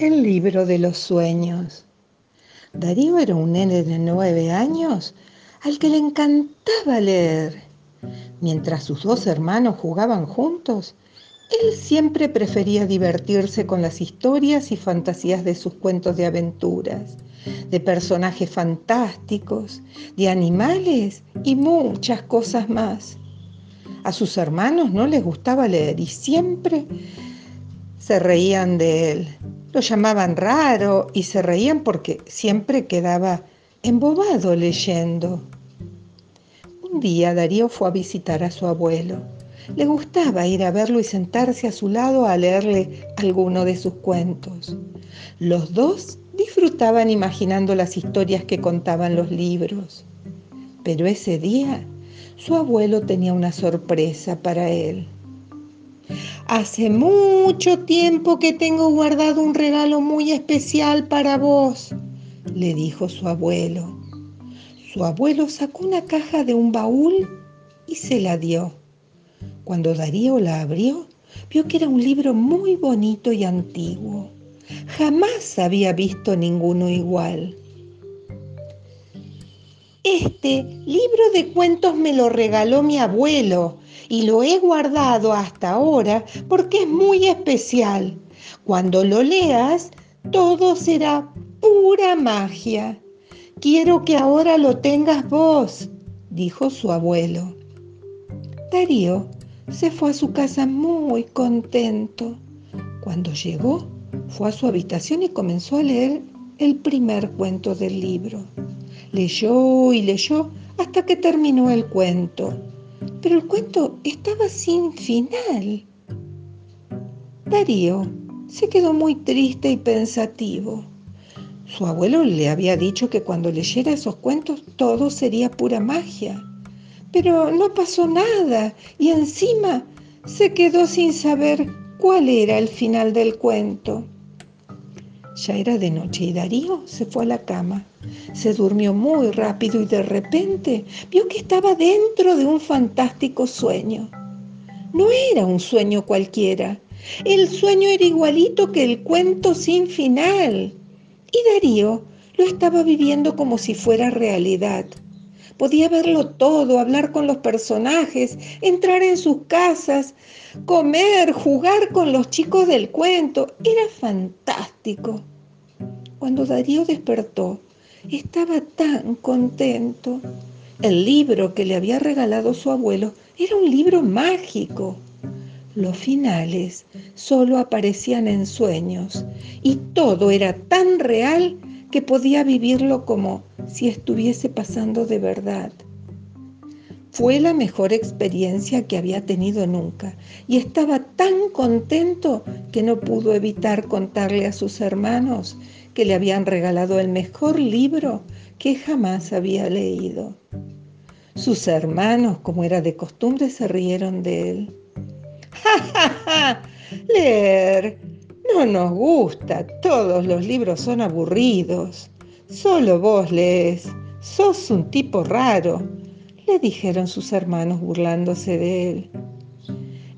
El libro de los sueños. Darío era un nene de nueve años al que le encantaba leer. Mientras sus dos hermanos jugaban juntos, él siempre prefería divertirse con las historias y fantasías de sus cuentos de aventuras, de personajes fantásticos, de animales y muchas cosas más. A sus hermanos no les gustaba leer y siempre se reían de él. Lo llamaban raro y se reían porque siempre quedaba embobado leyendo. Un día Darío fue a visitar a su abuelo. Le gustaba ir a verlo y sentarse a su lado a leerle alguno de sus cuentos. Los dos disfrutaban imaginando las historias que contaban los libros. Pero ese día su abuelo tenía una sorpresa para él. Hace mucho tiempo que tengo guardado un regalo muy especial para vos, le dijo su abuelo. Su abuelo sacó una caja de un baúl y se la dio. Cuando Darío la abrió, vio que era un libro muy bonito y antiguo. Jamás había visto ninguno igual. Este libro de cuentos me lo regaló mi abuelo y lo he guardado hasta ahora porque es muy especial. Cuando lo leas, todo será pura magia. Quiero que ahora lo tengas vos, dijo su abuelo. Darío se fue a su casa muy contento. Cuando llegó, fue a su habitación y comenzó a leer el primer cuento del libro. Leyó y leyó hasta que terminó el cuento. Pero el cuento estaba sin final. Darío se quedó muy triste y pensativo. Su abuelo le había dicho que cuando leyera esos cuentos todo sería pura magia. Pero no pasó nada y encima se quedó sin saber cuál era el final del cuento. Ya era de noche y Darío se fue a la cama. Se durmió muy rápido y de repente vio que estaba dentro de un fantástico sueño. No era un sueño cualquiera. El sueño era igualito que el cuento sin final. Y Darío lo estaba viviendo como si fuera realidad. Podía verlo todo, hablar con los personajes, entrar en sus casas, comer, jugar con los chicos del cuento. Era fantástico. Cuando Darío despertó, estaba tan contento. El libro que le había regalado su abuelo era un libro mágico. Los finales solo aparecían en sueños y todo era tan real que podía vivirlo como si estuviese pasando de verdad. Fue la mejor experiencia que había tenido nunca y estaba tan contento que no pudo evitar contarle a sus hermanos que le habían regalado el mejor libro que jamás había leído. Sus hermanos, como era de costumbre, se rieron de él. ¡Ja, ja, ja! Leer no nos gusta, todos los libros son aburridos. Solo vos lees, sos un tipo raro, le dijeron sus hermanos burlándose de él.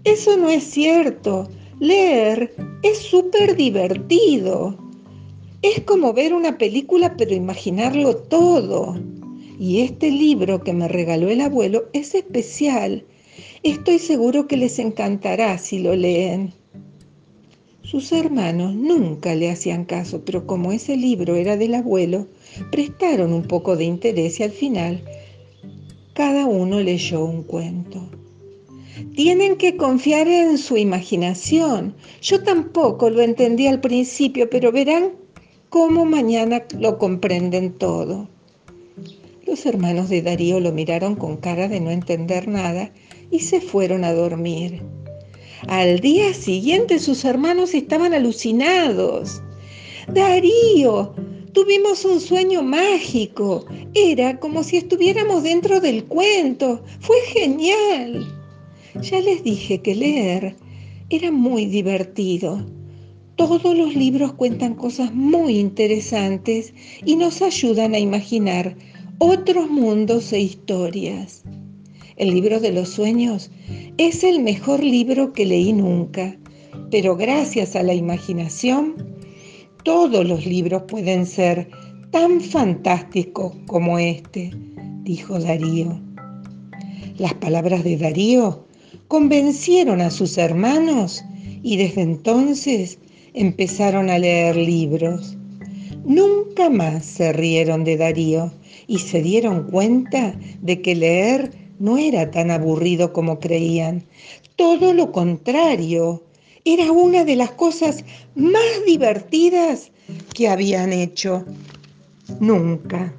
Eso no es cierto, leer es súper divertido. Es como ver una película pero imaginarlo todo. Y este libro que me regaló el abuelo es especial. Estoy seguro que les encantará si lo leen. Sus hermanos nunca le hacían caso, pero como ese libro era del abuelo, prestaron un poco de interés y al final cada uno leyó un cuento. Tienen que confiar en su imaginación. Yo tampoco lo entendí al principio, pero verán cómo mañana lo comprenden todo. Los hermanos de Darío lo miraron con cara de no entender nada y se fueron a dormir. Al día siguiente sus hermanos estaban alucinados. Darío, tuvimos un sueño mágico. Era como si estuviéramos dentro del cuento. Fue genial. Ya les dije que leer era muy divertido. Todos los libros cuentan cosas muy interesantes y nos ayudan a imaginar otros mundos e historias. El libro de los sueños es el mejor libro que leí nunca, pero gracias a la imaginación todos los libros pueden ser tan fantásticos como este, dijo Darío. Las palabras de Darío convencieron a sus hermanos y desde entonces empezaron a leer libros. Nunca más se rieron de Darío y se dieron cuenta de que leer no era tan aburrido como creían. Todo lo contrario, era una de las cosas más divertidas que habían hecho. Nunca.